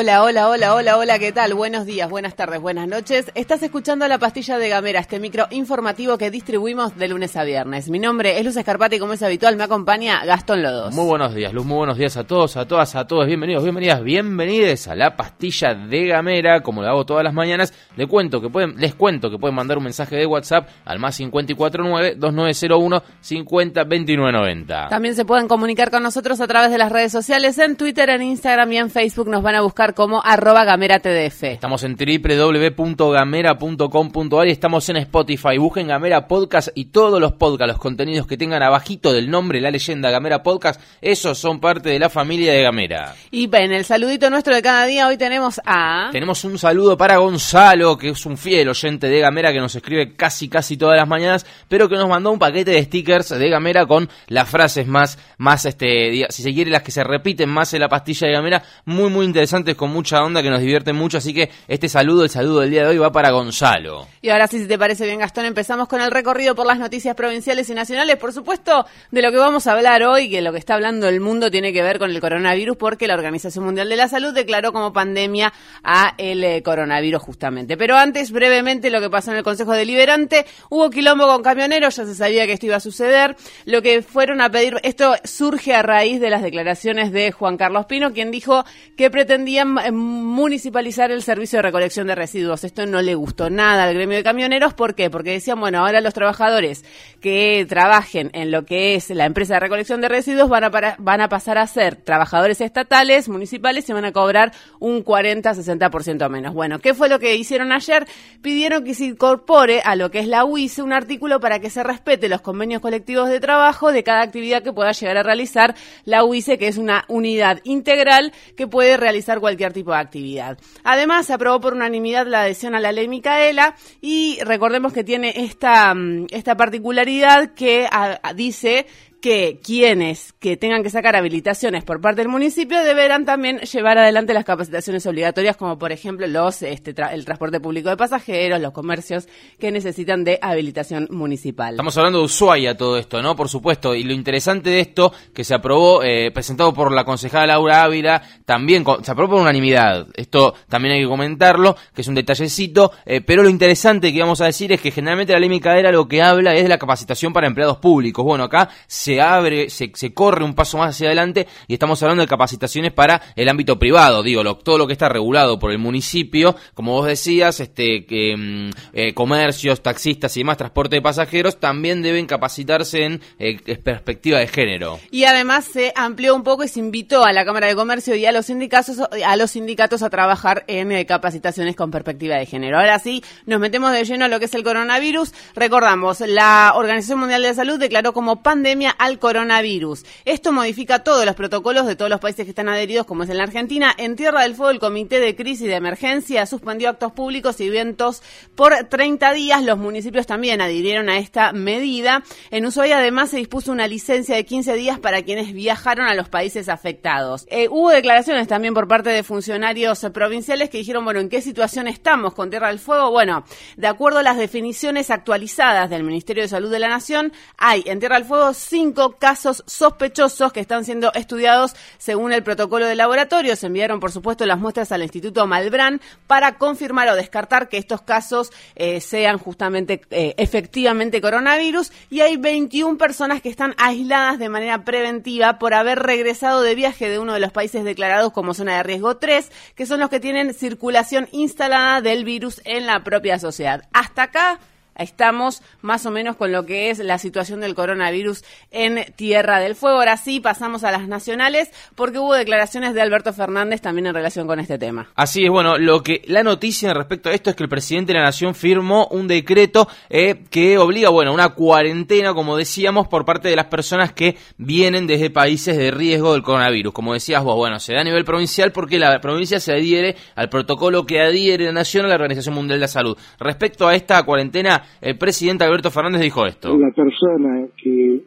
Hola, hola, hola, hola, hola, ¿qué tal? Buenos días, buenas tardes, buenas noches. Estás escuchando La Pastilla de Gamera, este micro informativo que distribuimos de lunes a viernes. Mi nombre es Luz Escarpati y como es habitual me acompaña Gastón Lodos. Muy buenos días, Luz, muy buenos días a todos, a todas, a todos. Bienvenidos, bienvenidas, bienvenides a La Pastilla de Gamera, como lo hago todas las mañanas. Les cuento que pueden, les cuento que pueden mandar un mensaje de WhatsApp al más 549-2901-502990. También se pueden comunicar con nosotros a través de las redes sociales, en Twitter, en Instagram y en Facebook. Nos van a buscar como arroba gamera tdf. Estamos en www.gamera.com.ar y estamos en Spotify. Busquen Gamera Podcast y todos los podcasts, los contenidos que tengan abajito del nombre, la leyenda Gamera Podcast, esos son parte de la familia de Gamera. Y en el saludito nuestro de cada día hoy tenemos a... Tenemos un saludo para Gonzalo, que es un fiel oyente de Gamera que nos escribe casi casi todas las mañanas, pero que nos mandó un paquete de stickers de Gamera con las frases más, más este, si se quiere, las que se repiten más en la pastilla de Gamera, muy muy interesante con mucha onda que nos divierten mucho, así que este saludo, el saludo del día de hoy va para Gonzalo. Y ahora sí, si te parece bien, Gastón, empezamos con el recorrido por las noticias provinciales y nacionales. Por supuesto, de lo que vamos a hablar hoy, que lo que está hablando el mundo tiene que ver con el coronavirus, porque la Organización Mundial de la Salud declaró como pandemia a el eh, coronavirus justamente. Pero antes, brevemente, lo que pasó en el Consejo Deliberante, hubo quilombo con camioneros, ya se sabía que esto iba a suceder. Lo que fueron a pedir, esto surge a raíz de las declaraciones de Juan Carlos Pino, quien dijo que pretendía eh, municipalizar el servicio de recolección de residuos. Esto no le gustó nada al gremio de camioneros. ¿Por qué? Porque decían, bueno, ahora los trabajadores que trabajen en lo que es la empresa de recolección de residuos van a, van a pasar a ser trabajadores estatales, municipales y van a cobrar un 40-60% menos. Bueno, ¿qué fue lo que hicieron ayer? Pidieron que se incorpore a lo que es la UICE un artículo para que se respete los convenios colectivos de trabajo de cada actividad que pueda llegar a realizar la UICE, que es una unidad integral que puede realizar cualquier tipo de actividad. Además, se aprobó por unanimidad la adhesión a la ley Micaela y recordemos que tiene esta, mm, esta particularidad que dice que quienes que tengan que sacar habilitaciones por parte del municipio deberán también llevar adelante las capacitaciones obligatorias, como por ejemplo los este, el transporte público de pasajeros, los comercios que necesitan de habilitación municipal. Estamos hablando de Ushuaia todo esto, ¿no? Por supuesto. Y lo interesante de esto, que se aprobó, eh, presentado por la concejala Laura Ávila, también se aprobó por unanimidad. Esto también hay que comentarlo, que es un detallecito. Eh, pero lo interesante que vamos a decir es que generalmente la ley Micaela lo que habla es de la capacitación para empleados públicos. Bueno, acá se abre, se, se, corre un paso más hacia adelante y estamos hablando de capacitaciones para el ámbito privado, digo, todo lo que está regulado por el municipio, como vos decías, este, mm, eh, comercios, taxistas y demás, transporte de pasajeros, también deben capacitarse en eh, perspectiva de género. Y además se amplió un poco y se invitó a la Cámara de Comercio y a los sindicatos, a los sindicatos a trabajar en eh, capacitaciones con perspectiva de género. Ahora sí, nos metemos de lleno a lo que es el coronavirus. Recordamos, la Organización Mundial de la Salud declaró como pandemia al coronavirus. Esto modifica todos los protocolos de todos los países que están adheridos, como es en la Argentina. En Tierra del Fuego, el Comité de Crisis y de Emergencia suspendió actos públicos y eventos por 30 días. Los municipios también adhirieron a esta medida. En Ushuaia, además, se dispuso una licencia de 15 días para quienes viajaron a los países afectados. Eh, hubo declaraciones también por parte de funcionarios provinciales que dijeron, bueno, ¿en qué situación estamos con Tierra del Fuego? Bueno, de acuerdo a las definiciones actualizadas del Ministerio de Salud de la Nación, hay en Tierra del Fuego cinco casos sospechosos que están siendo estudiados según el protocolo de laboratorio. Se enviaron, por supuesto, las muestras al Instituto Malbrán para confirmar o descartar que estos casos eh, sean justamente eh, efectivamente coronavirus. Y hay 21 personas que están aisladas de manera preventiva por haber regresado de viaje de uno de los países declarados como zona de riesgo 3, que son los que tienen circulación instalada del virus en la propia sociedad. Hasta acá estamos más o menos con lo que es la situación del coronavirus en Tierra del Fuego. Ahora sí, pasamos a las nacionales porque hubo declaraciones de Alberto Fernández también en relación con este tema. Así es, bueno, lo que la noticia respecto a esto es que el presidente de la Nación firmó un decreto eh, que obliga, bueno, una cuarentena, como decíamos, por parte de las personas que vienen desde países de riesgo del coronavirus. Como decías vos, bueno, se da a nivel provincial porque la provincia se adhiere al protocolo que adhiere la Nación a la Organización Mundial de la Salud. Respecto a esta cuarentena, el presidente Alberto Fernández dijo esto. La persona que,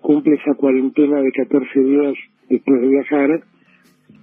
cumple esa cuarentena de 14 días después de viajar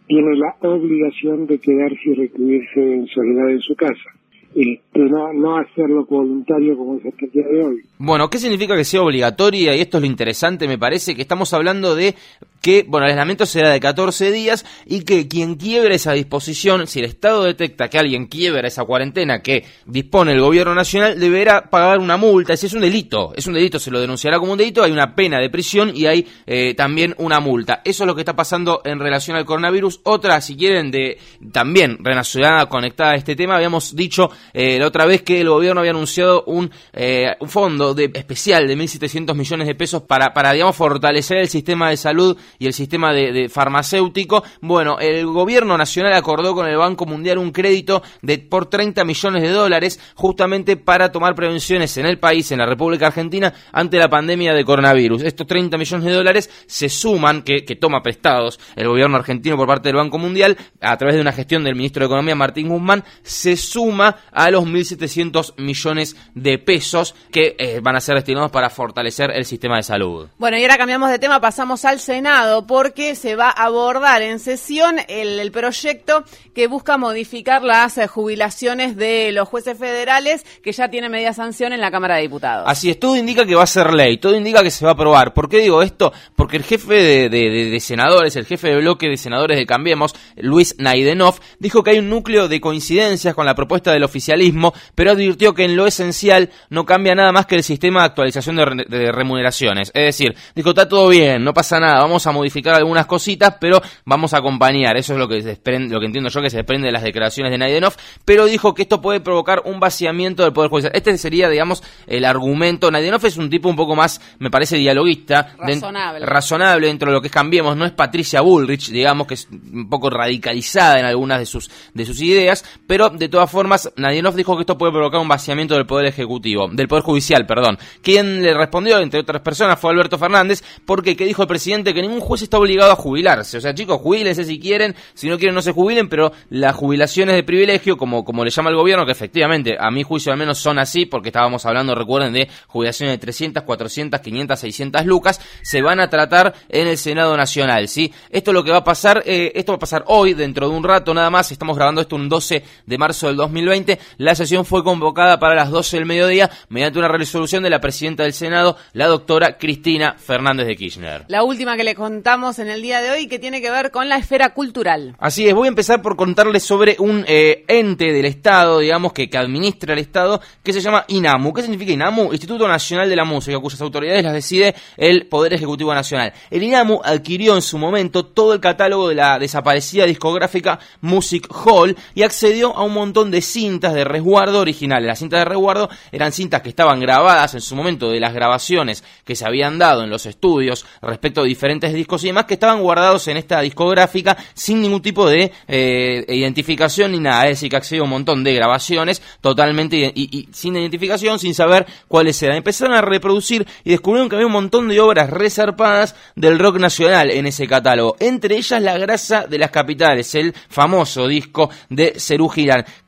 tiene la obligación de quedarse y recluirse en soledad en su casa. este, no, no hacerlo voluntario como es hasta el día de hoy. Bueno, ¿qué significa que sea obligatoria? Y esto es lo interesante, me parece, que estamos hablando de que, bueno, el aislamiento será de 14 días y que quien quiebre esa disposición, si el Estado detecta que alguien quiebra esa cuarentena que dispone el gobierno nacional, deberá pagar una multa. Ese es un delito, es un delito, se lo denunciará como un delito, hay una pena de prisión y hay eh, también una multa. Eso es lo que está pasando en relación al coronavirus. Otra, si quieren, de también relacionada, conectada a este tema, habíamos dicho eh, la otra vez que el gobierno había anunciado un, eh, un fondo de, especial de 1.700 millones de pesos para, para, digamos, fortalecer el sistema de salud y el sistema de, farmacéutico. Bueno, el gobierno nacional acordó con el Banco Mundial un crédito de por 30 millones de dólares justamente para tomar prevenciones en el país, en la República Argentina, ante la pandemia de coronavirus. Estos 30 millones de dólares se suman, que, toma prestados el gobierno argentino por parte del Banco Mundial, a través de una gestión del ministro de Economía, Martín Guzmán, se suma a los 1.700 millones de pesos que eh, van a ser destinados para fortalecer el sistema de salud. Bueno, y ahora cambiamos de tema, pasamos al Senado, porque se va a abordar en sesión el, proyecto que busca modificar las eh, jubilaciones de los jueces federales, que ya tiene media sanción en la Cámara de Diputados. Así es, todo indica que va a ser ley, todo indica que se va a aprobar. ¿Por qué digo esto? Porque el jefe de, senadores, el jefe de bloque de senadores de Cambiemos, Luis Naidenov, dijo que hay un núcleo de coincidencias con la propuesta del oficialismo, pero advirtió que en lo esencial no cambia nada más que el sistema de actualización de, remuneraciones. Es decir, dijo, está todo bien, no pasa nada, vamos a modificar algunas cositas, pero vamos a acompañar. Eso es lo que, se desprende, lo que entiendo yo que se desprende de las declaraciones de Naidenov, pero dijo que esto puede provocar un vaciamiento del Poder Judicial. Este sería, digamos, el argumento. Naidenov es un tipo un poco más, me parece, dialoguista. Razonable. razonable dentro de lo que Cambiemos. No es Patricia Bullrich, digamos, que es un poco radicalizada en algunas de sus, de sus ideas, pero de todas formas, Nadienov dijo que esto puede provocar un vaciamiento del Poder Ejecutivo, del Poder Judicial, perdón. Quien le respondió, entre otras personas, fue Alberto Fernández, porque que dijo el presidente que ningún juez está obligado a jubilarse. O sea, chicos, jubílense si quieren, si no quieren no se jubilen, pero las jubilaciones de privilegio, como, como le llama el gobierno, que efectivamente, a mi juicio al menos son así, porque estábamos hablando, recuerden, de jubilaciones de 300, 400, 500, 600 lucas, se van a tratar en el Senado Nacional, ¿sí? Esto es lo que va a pasar, eh, esto va a pasar hoy, dentro de un rato nada más, estamos grabando esto un 12 de marzo del 2020, la sesión fue convocada para las 12 del mediodía mediante una resolución de la presidenta del Senado, la doctora Cristina Fernández de Kirchner. La última que le contamos en el día de hoy que tiene que ver con la esfera cultural. Así es, voy a empezar por contarles sobre un eh, ente del Estado, digamos, que, administra el Estado, que se llama INAMU. ¿Qué significa INAMU? Instituto Nacional de la Música, cuyas autoridades las decide el Poder Ejecutivo Nacional. El INAMU adquirió en su momento todo el catálogo de la desaparecida discográfica Music Hall y accedió a un montón de cintas de resguardo originales. Las cintas de resguardo eran cintas que estaban grabadas en su momento de las grabaciones que se habían dado en los estudios respecto a diferentes discos y demás que estaban guardados en esta discográfica sin ningún tipo de eh, identificación ni nada. Es decir, que accedió a un montón de grabaciones totalmente y, sin identificación, sin saber cuáles eran. Empezaron a reproducir y descubrieron que había un montón de obras resarpadas del rock nacional en ese catálogo. Entre ellas La grasa de las capitales, el famoso disco de Cerú.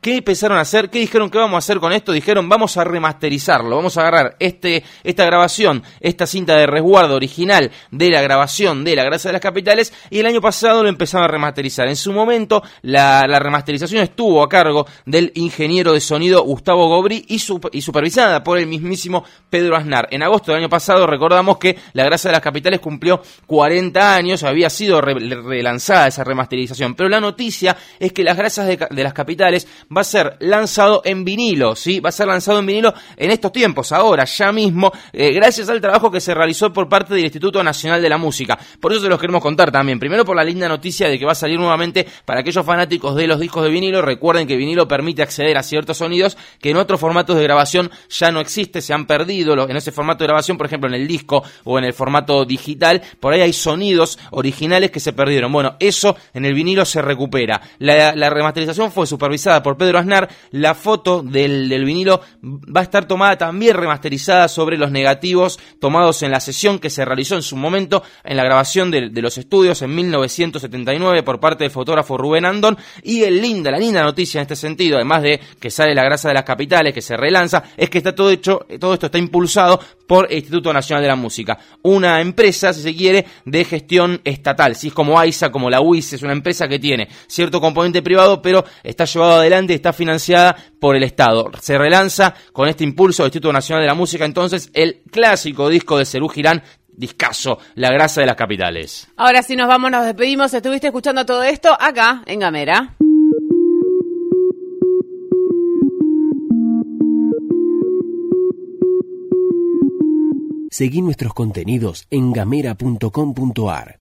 ¿Qué empezaron a hacer? ¿Qué dijeron que vamos a hacer con esto? Dijeron, vamos a remasterizarlo, vamos a agarrar este, esta grabación, esta cinta de resguardo original de la grabación de La Grasa de las Capitales y el año pasado lo empezaron a remasterizar. En su momento, la, remasterización estuvo a cargo del ingeniero de sonido Gustavo Gobri y, y supervisada por el mismísimo Pedro Aznar. En agosto del año pasado recordamos que La Grasa de las Capitales cumplió 40 años, había sido relanzada esa remasterización, pero la noticia es que Las Grasas de, de las Capitales va a ser lanzado en vinilo, ¿sí? Va a ser lanzado en vinilo en estos tiempos, ahora, ya mismo, eh, gracias al trabajo que se realizó por parte del Instituto Nacional de la Música. Por eso se los queremos contar también. Primero por la linda noticia de que va a salir nuevamente para aquellos fanáticos de los discos de vinilo. Recuerden que vinilo permite acceder a ciertos sonidos que en otros formatos de grabación ya no existe, se han perdido. En ese formato de grabación, por ejemplo, en el disco o en el formato digital, por ahí hay sonidos originales que se perdieron. Bueno, eso en el vinilo se recupera. La, remasterización fue supervisada por Pedro Aznar, la foto del, vinilo va a estar tomada también remasterizada sobre los negativos tomados en la sesión que se realizó en su momento en la grabación de, de, los estudios en 1979 por parte del fotógrafo Rubén Andón y el linda, la linda noticia en este sentido, además de que sale la grasa de las capitales, que se relanza, es que está todo hecho, todo esto está impulsado por el Instituto Nacional de la Música, una empresa, si se quiere, de gestión estatal, si es como AISA, como la UIS, es una empresa que tiene cierto componente privado, pero está llevado adelante, está financiada por el Estado. Se relanza con este impulso del Instituto Nacional de la Música, entonces, el clásico disco de Cerú Girán, discaso, La grasa de las capitales. Ahora sí nos vamos, nos despedimos. Estuviste escuchando todo esto acá en Gamera. Seguí nuestros contenidos en gamera.com.ar.